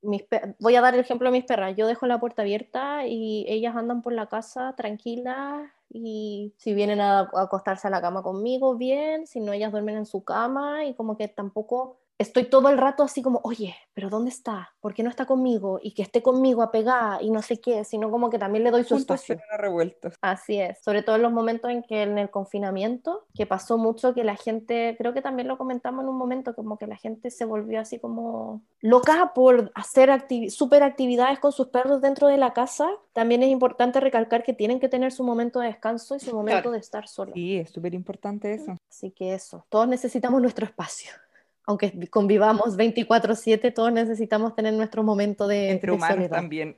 voy a dar el ejemplo de mis perras. Yo dejo la puerta abierta y ellas andan por la casa tranquilas y si vienen a acostarse a la cama conmigo, bien, si no, ellas duermen en su cama y como que tampoco estoy todo el rato así como, oye, pero ¿dónde está? ¿Por qué no está conmigo? Y que esté conmigo apegada y no sé qué, sino como que también le doy su Juntos espacio. revueltos. Así es, sobre todo en los momentos en que en el confinamiento, que pasó mucho que la gente, creo que también lo comentamos en un momento, como que la gente se volvió así como loca por hacer activi super actividades con sus perros dentro de la casa. También es importante recalcar que tienen que tener su momento de descanso y su momento Claro. de estar solos. Sí, es súper importante eso. Así que eso, todos necesitamos nuestro espacio. Aunque convivamos 24/7, todos necesitamos tener nuestro momento de, Entre de humanos soledad. también.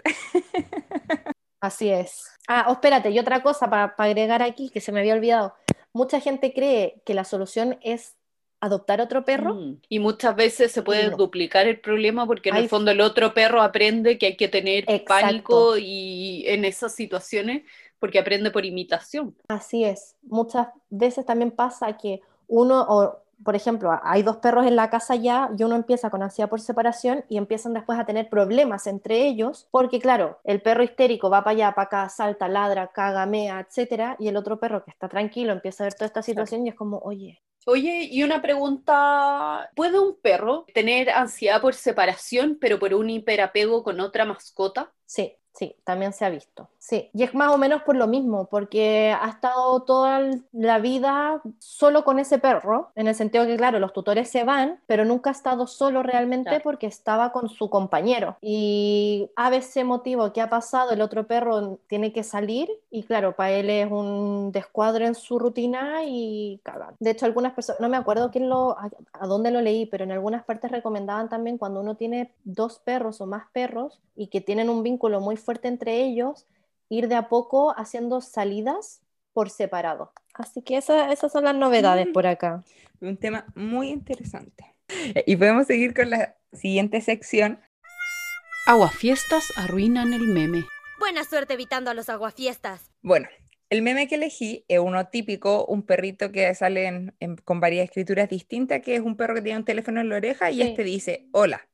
Así es. Ah, oh, espérate, y otra cosa para agregar aquí que se me había olvidado. mucha gente cree que la solución es adoptar otro perro. Mm. Y muchas veces se puede no. duplicar el problema porque en Hay- el fondo el otro perro aprende que hay que tener Exacto. pánico y en esas situaciones porque aprende por imitación. Así es. Muchas veces también pasa que uno, o por ejemplo, hay dos perros en la casa ya y uno empieza con ansiedad por separación y empiezan después a tener problemas entre ellos, porque claro, el perro histérico va para allá, para acá, salta, ladra, caga, mea, etcétera, y el otro perro que está tranquilo empieza a ver toda esta situación y es como, oye, Oye, y una pregunta, ¿puede un perro tener ansiedad por separación pero por un hiperapego con otra mascota? Sí, sí, también se ha visto. Sí, y es más o menos por lo mismo, porque ha estado toda la vida solo con ese perro, en el sentido que, claro, los tutores se van, pero nunca ha estado solo realmente Claro. porque estaba con su compañero. Y a veces motivo que ha pasado, el otro perro tiene que salir y, claro, para él es un descuadro en su rutina y cagan. De hecho, algunas personas, no me acuerdo quién lo, a, a dónde lo leí, pero en algunas partes recomendaban también cuando uno tiene dos perros o más perros y que tienen un vínculo muy fuerte entre ellos, ir de a poco haciendo salidas por separado. Así que esa- esas son las novedades Mm. por acá. Un tema muy interesante. Y podemos seguir con la siguiente sección. Aguafiestas arruinan el meme. Buena suerte evitando a los aguafiestas. Bueno, el meme que elegí es uno típico, un perrito que sale en- en- con varias escrituras distintas, que es un perro que tiene un teléfono en la oreja y Sí. este dice, hola.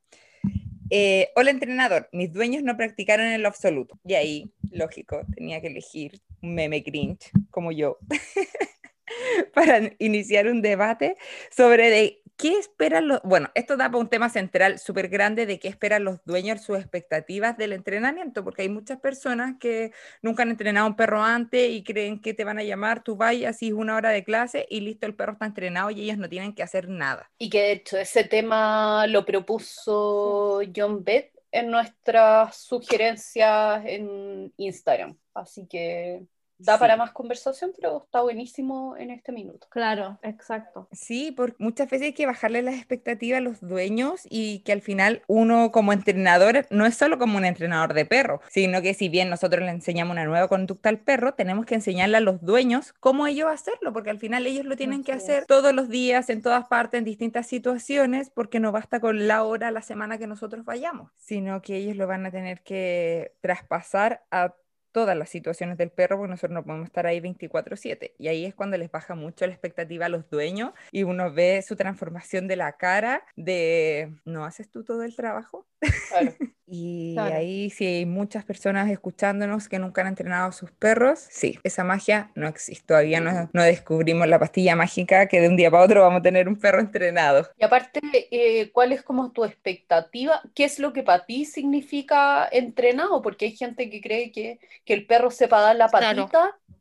Eh, hola entrenador, mis dueños no practicaron en lo absoluto. Y ahí, lógico, tenía que elegir un meme cringe como yo para iniciar un debate sobre de qué esperan los... Bueno, esto da para un tema central súper grande de qué esperan los dueños, sus expectativas del entrenamiento, porque hay muchas personas que nunca han entrenado a un perro antes y creen que te van a llamar, tú y así una hora de clase y listo, el perro está entrenado y ellos no tienen que hacer nada. Y que de hecho ese tema lo propuso John Bett en nuestras sugerencias en Instagram. Así que da Sí. para más conversación, pero está buenísimo en este minuto. Claro, exacto. Sí, porque muchas veces hay que bajarle las expectativas a los dueños y que al final uno como entrenador no es solo como un entrenador de perro, sino que si bien nosotros le enseñamos una nueva conducta al perro, tenemos que enseñarle a los dueños cómo ellos hacerlo, porque al final ellos lo tienen que es. hacer todos los días, en todas partes, en distintas situaciones, porque no basta con la hora la semana que nosotros vayamos, sino que ellos lo van a tener que traspasar a todas las situaciones del perro, porque nosotros no podemos estar ahí 24/7. Y ahí es cuando les baja mucho la expectativa a los dueños y uno ve su transformación de la cara de, ¿no haces tú todo el trabajo? Claro. Y Claro. ahí si hay muchas personas escuchándonos que nunca han entrenado a sus perros, sí, esa magia no existe. Todavía no, no descubrimos la pastilla mágica que de un día para otro vamos a tener un perro entrenado. Y aparte, eh, ¿cuál es como tu expectativa? ¿Qué es lo que para ti significa entrenado? Porque hay gente que cree que, que el perro sepa dar la Claro.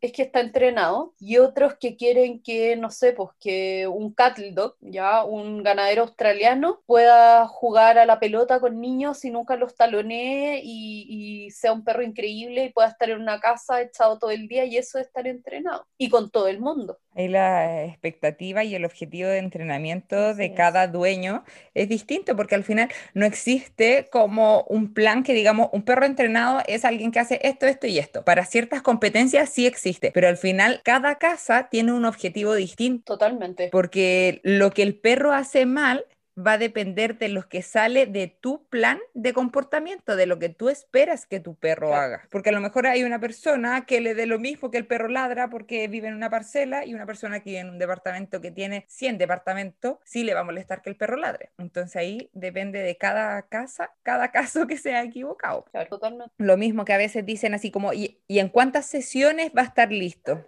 Es que está entrenado y otros que quieren que, no sé, pues que un cattle dog, ya un ganadero australiano pueda jugar a la pelota con niños y nunca los talonee y, y sea un perro increíble y pueda estar en una casa echado todo el día y eso es estar entrenado y con todo el mundo. Ahí la expectativa y el objetivo de entrenamiento de cada dueño es distinto porque al final no existe como un plan que digamos un perro entrenado es alguien que hace esto, esto y esto. Para ciertas competencias sí existe, pero al final cada casa tiene un objetivo distinto Totalmente. porque lo que el perro hace mal va a depender de lo que sale de tu plan de comportamiento, de lo que tú esperas que tu perro Claro. haga. Porque a lo mejor hay una persona que le dé lo mismo que el perro ladra porque vive en una parcela y una persona que vive en un departamento que tiene 100 departamentos, sí le va a molestar que el perro ladre. Entonces ahí depende de cada casa, cada caso que sea equivocado. Claro, totalmente. Lo mismo que a veces dicen así como, ¿y, y en cuántas sesiones va a estar listo?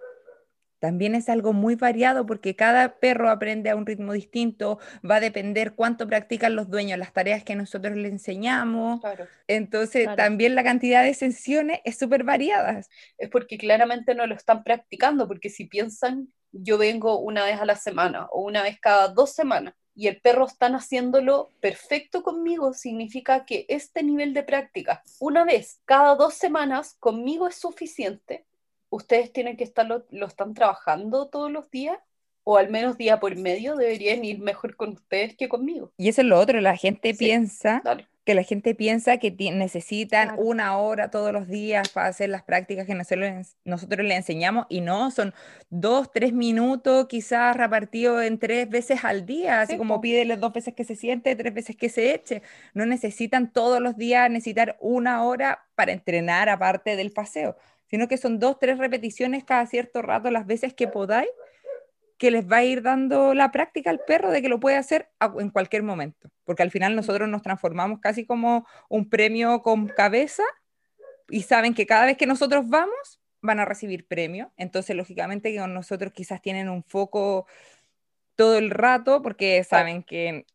También es algo muy variado porque cada perro aprende a un ritmo distinto, va a depender cuánto practican los dueños, las tareas que nosotros le enseñamos. Claro. Entonces, Claro. también la cantidad de sesiones es súper variada. es porque claramente no lo están practicando, porque si piensan, yo vengo una vez a la semana o una vez cada dos semanas y el perro están haciéndolo perfecto conmigo, significa que este nivel de práctica, una vez cada dos semanas, conmigo es suficiente. Ustedes tienen que estarlo, lo están trabajando todos los días, o al menos día por medio, deberían ir mejor con ustedes que conmigo. Y eso es lo otro, la gente Sí. piensa Dale. que la gente piensa que necesitan Claro. una hora todos los días para hacer las prácticas que nosotros, les- nosotros le enseñamos y no, son dos, tres minutos quizás repartidos en tres veces al día, así Sí, como pídele dos veces que se siente, tres veces que se eche. No necesitan todos los días necesitar una hora para entrenar aparte del paseo, sino que son dos, tres repeticiones cada cierto rato, las veces que podáis que les va a ir dando la práctica al perro de que lo puede hacer en cualquier momento, porque al final nosotros nos transformamos casi como un premio con cabeza y saben que cada vez que nosotros vamos van a recibir premio, entonces lógicamente que con nosotros quizás tienen un foco todo el rato porque saben que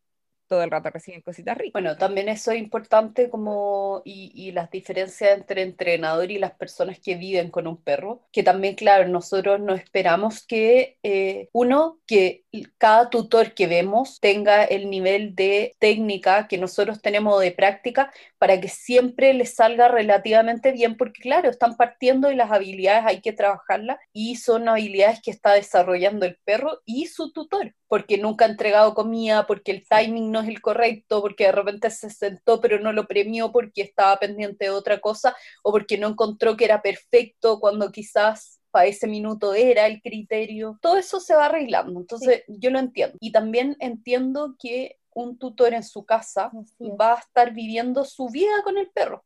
todo el rato reciben cositas ricas. Bueno, también eso es importante como y, y las diferencias entre entrenador y las personas que viven con un perro, que también, claro, nosotros no esperamos que eh, uno, que cada tutor que vemos tenga el nivel de técnica que nosotros tenemos de práctica para que siempre les salga relativamente bien, porque claro, están partiendo y las habilidades hay que trabajarlas y son habilidades que está desarrollando el perro y su tutor, porque nunca ha entregado comida, porque el timing no es el correcto, porque de repente se sentó pero no lo premió porque estaba pendiente de otra cosa o porque no encontró que era perfecto cuando quizás para ese minuto era el criterio. Todo eso se va arreglando, entonces yo lo entiendo. Y también entiendo que un tutor en su casa va a estar viviendo su vida con el perro,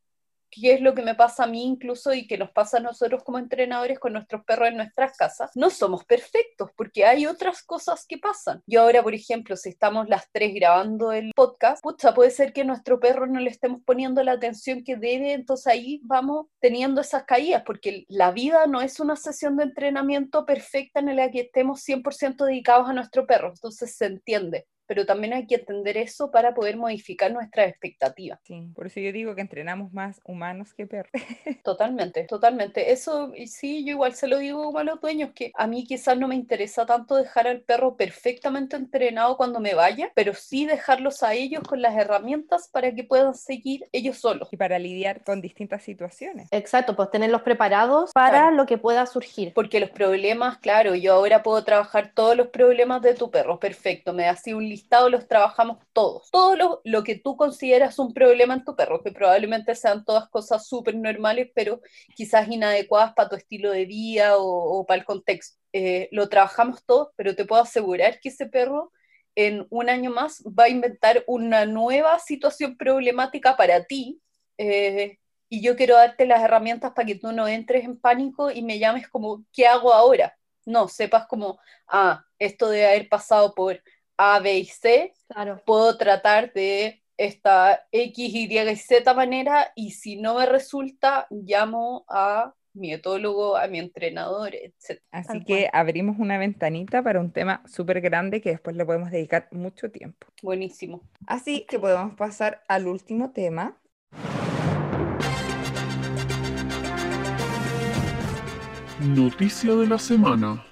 que es lo que me pasa a mí incluso y que nos pasa a nosotros como entrenadores con nuestros perros en nuestras casas. No somos perfectos porque hay otras cosas que pasan. Yo ahora, por ejemplo, si estamos las tres grabando el podcast, pucha, puede ser que a nuestro perro no le estemos poniendo la atención que debe, entonces ahí vamos teniendo esas caídas, porque la vida no es una sesión de entrenamiento perfecta en la que estemos 100% dedicados a nuestro perro, entonces se entiende pero también hay que entender eso para poder modificar nuestras expectativas. Sí, por eso yo digo que entrenamos más humanos que perros. Totalmente, totalmente. Eso sí, yo igual se lo digo como a los dueños, que a mí quizás no me interesa tanto dejar al perro perfectamente entrenado cuando me vaya, pero sí dejarlos a ellos con las herramientas para que puedan seguir ellos solos. y para lidiar con distintas situaciones. Exacto, pues tenerlos preparados para Claro. lo que pueda surgir. Porque los problemas, claro, yo ahora puedo trabajar todos los problemas de tu perro, perfecto, me da así un los trabajamos todos. Todo lo, que tú consideras un problema en tu perro, que probablemente sean todas cosas súper normales, pero quizás inadecuadas para tu estilo de vida o, o para el contexto. Eh, lo trabajamos todos, pero te puedo asegurar que ese perro en un año más va a inventar una nueva situación problemática para ti. eh, y yo quiero darte las herramientas para que tú no entres en pánico y me llames como, ¿qué hago ahora? No, sepas como, ah, esto debe haber pasado por A, B y C, Claro. puedo tratar de esta X, Y y Z manera y si no me resulta, llamo a mi etólogo, a mi entrenador, etc. Así que abrimos una ventanita para un tema súper grande que después le podemos dedicar mucho tiempo. Buenísimo. Así que podemos pasar al último tema. Noticia de la semana.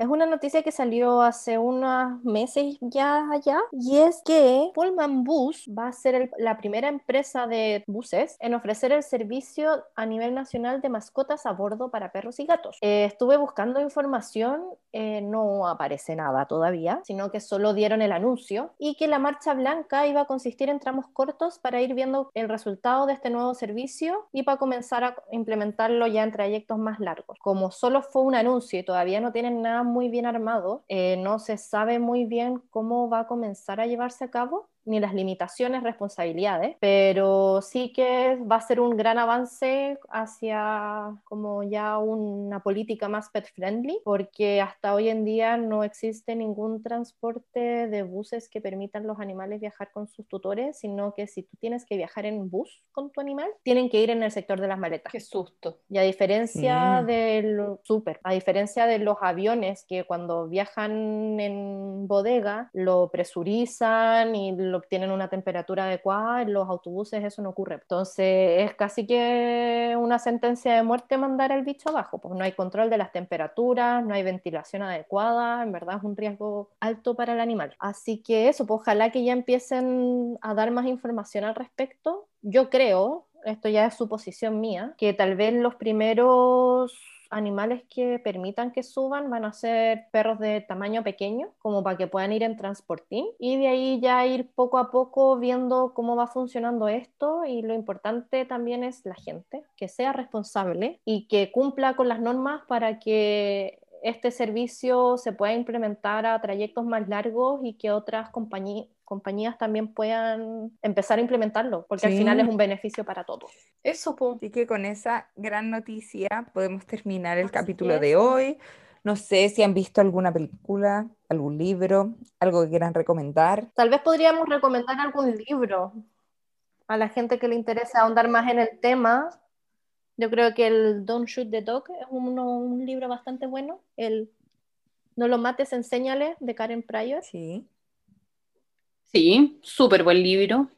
Es una noticia que salió hace unos meses ya allá y es que Pullman Bus va a ser el- la primera empresa de buses en ofrecer el servicio a nivel nacional de mascotas a bordo para perros y gatos. Eh, estuve buscando información, eh, no aparece nada todavía, sino que solo dieron el anuncio y que la marcha blanca iba a consistir en tramos cortos para ir viendo el resultado de este nuevo servicio y para comenzar a implementarlo ya en trayectos más largos. Como solo fue un anuncio y todavía no tienen nada muy bien armado, eh, no se sabe muy bien cómo va a comenzar a llevarse a cabo ni las limitaciones, responsabilidades, pero sí que va a ser un gran avance hacia como ya una política más pet friendly, porque hasta hoy en día no existe ningún transporte de buses que permitan los animales viajar con sus tutores, sino que si tú tienes que viajar en bus con tu animal, tienen que ir en el sector de las maletas. Qué susto. Y a diferencia Mm. del súper, a diferencia de los aviones que cuando viajan en bodega lo presurizan y lo obtienen una temperatura adecuada, en los autobuses eso no ocurre. Entonces es casi que una sentencia de muerte mandar el bicho abajo, pues no hay control de las temperaturas, no hay ventilación adecuada, en verdad es un riesgo alto para el animal. Así que eso, pues ojalá que ya empiecen a dar más información al respecto. Yo creo, esto ya es suposición mía, que tal vez los primeros animales que permitan que suban van a ser perros de tamaño pequeño, como para que puedan ir en transportín, y de ahí ya ir poco a poco viendo cómo va funcionando esto. Y lo importante también es la gente, que sea responsable y que cumpla con las normas para que este servicio se pueda implementar a trayectos más largos y que otras compañías compañías también puedan empezar a implementarlo, porque al final es un beneficio para todos. Eso, po. Así que con esa gran noticia podemos terminar el Así capítulo es. de hoy. No sé si han visto alguna película, algún libro, algo que quieran recomendar. Tal vez podríamos recomendar algún libro a la gente que le interese ahondar más en el tema. Yo creo que el Don't Shoot the Dog es uno- un libro bastante bueno. El No lo mates, enséñale, de Karen Pryor. Sí. Sí, súper buen libro.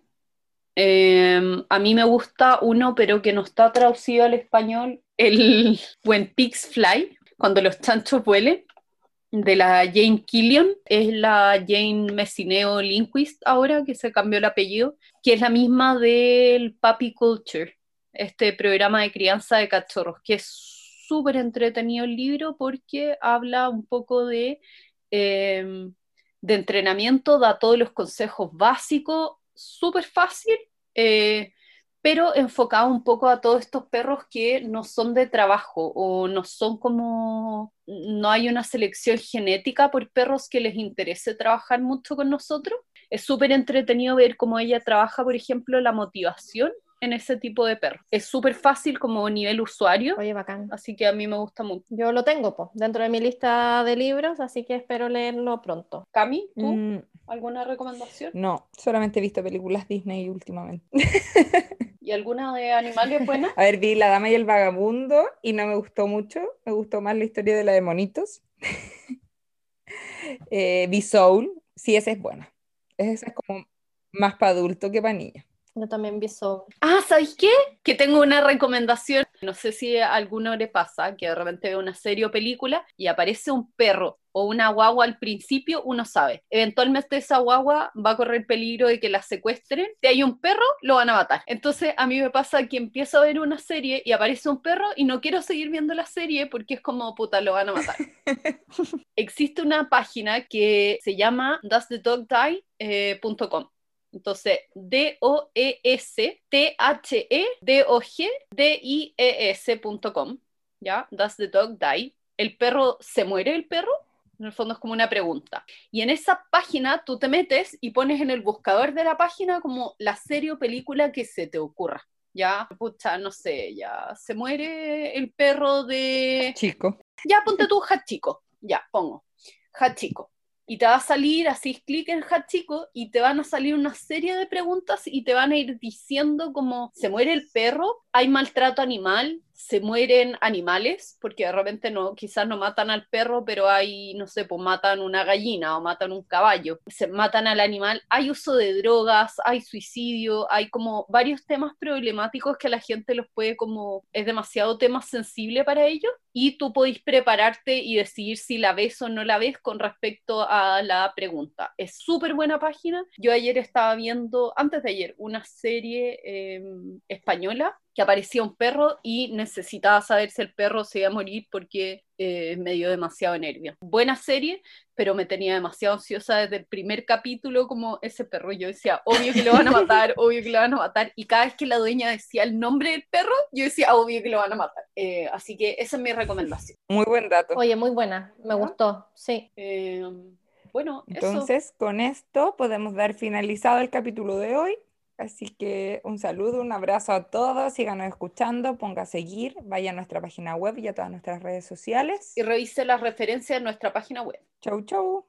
Eh, a mí me gusta uno, pero que no está traducido al español, el When Pigs Fly, cuando los chanchos vuelen, de la Jane Killian. Es la Jane Messineo Lindquist ahora, que se cambió el apellido, que es la misma del Puppy Culture, este programa de crianza de cachorros, que es súper entretenido el libro porque habla un poco de... eh, de entrenamiento, da todos los consejos básicos, súper fácil, eh, pero enfocado un poco a todos estos perros que no son de trabajo o no son como, no hay una selección genética por perros que les interese trabajar mucho con nosotros. Es súper entretenido ver cómo ella trabaja, por ejemplo, la motivación en ese tipo de perros. Es súper fácil como nivel usuario, Oye, bacán. así que a mí me gusta mucho. Yo lo tengo po, dentro de mi lista de libros, así que espero leerlo pronto. Cami, ¿tú? Mm, ¿Alguna recomendación? no, solamente he visto películas Disney últimamente. ¿Y alguna de animales buena? A ver, vi La Dama y el Vagabundo y no me gustó mucho. Me gustó más la historia de la de monitos. Eh, vi Soul, sí, esa es buena. Esa es como más para adulto que para niños. Yo también vi Soul. Ah, ¿sabes qué? Que tengo una recomendación. No sé si a alguno le pasa que de repente ve una serie o película y aparece un perro o una guagua al principio, uno sabe. Eventualmente esa guagua va a correr peligro de que la secuestren. Si hay un perro, lo van a matar. Entonces a mí me pasa que empiezo a ver una serie y aparece un perro y no quiero seguir viendo la serie porque es como, puta, lo van a matar. Existe una página que se llama doesthedogdie.com. Entonces, D-O-E-S-T-H-E-D-O-G-D-I-E-S.com, ¿ya? Does the dog die? ¿El perro se muere el perro? En el fondo es como una pregunta. Y en esa página tú te metes y pones en el buscador de la página como la serie o película que se te ocurra. Ya, pucha, no sé, ya se muere el perro de Chico. ya ponte tú Hachiko, ya, pongo, Hachiko. Y te va a salir, así clic en Hachiko y te van a salir una serie de preguntas y te van a ir diciendo como, ¿se muere el perro? ¿Hay maltrato animal? ¿Se mueren animales? Porque de repente no, quizás no matan al perro, pero hay, no sé, pues matan una gallina o matan un caballo. Se matan al animal. Hay uso de drogas, hay suicidio, hay como varios temas problemáticos que la gente los puede como, es demasiado tema sensible para ellos y tú podés prepararte y decidir si la ves o no la ves con respecto a la pregunta. Es súper buena página. Yo ayer estaba viendo, antes de ayer, una serie eh, española que aparecía un perro y necesitaba saber si el perro se iba a morir porque eh, me dio demasiado nervio. Buena serie, pero me tenía demasiado ansiosa desde el primer capítulo como ese perro. Yo decía, obvio que lo van a matar, obvio que lo van a matar. Y cada vez que la dueña decía el nombre del perro, yo decía, obvio que lo van a matar. Eh, así que esa es mi recomendación. Muy buen dato. Oye, muy buena, me gustó, sí. Eh, bueno, eso. Entonces, con esto podemos dar finalizado el capítulo de hoy. Así que un saludo, un abrazo a todos, síganos escuchando, ponga a seguir, vaya a nuestra página web y a todas nuestras redes sociales. Y revise las referencias en nuestra página web. Chau, chau.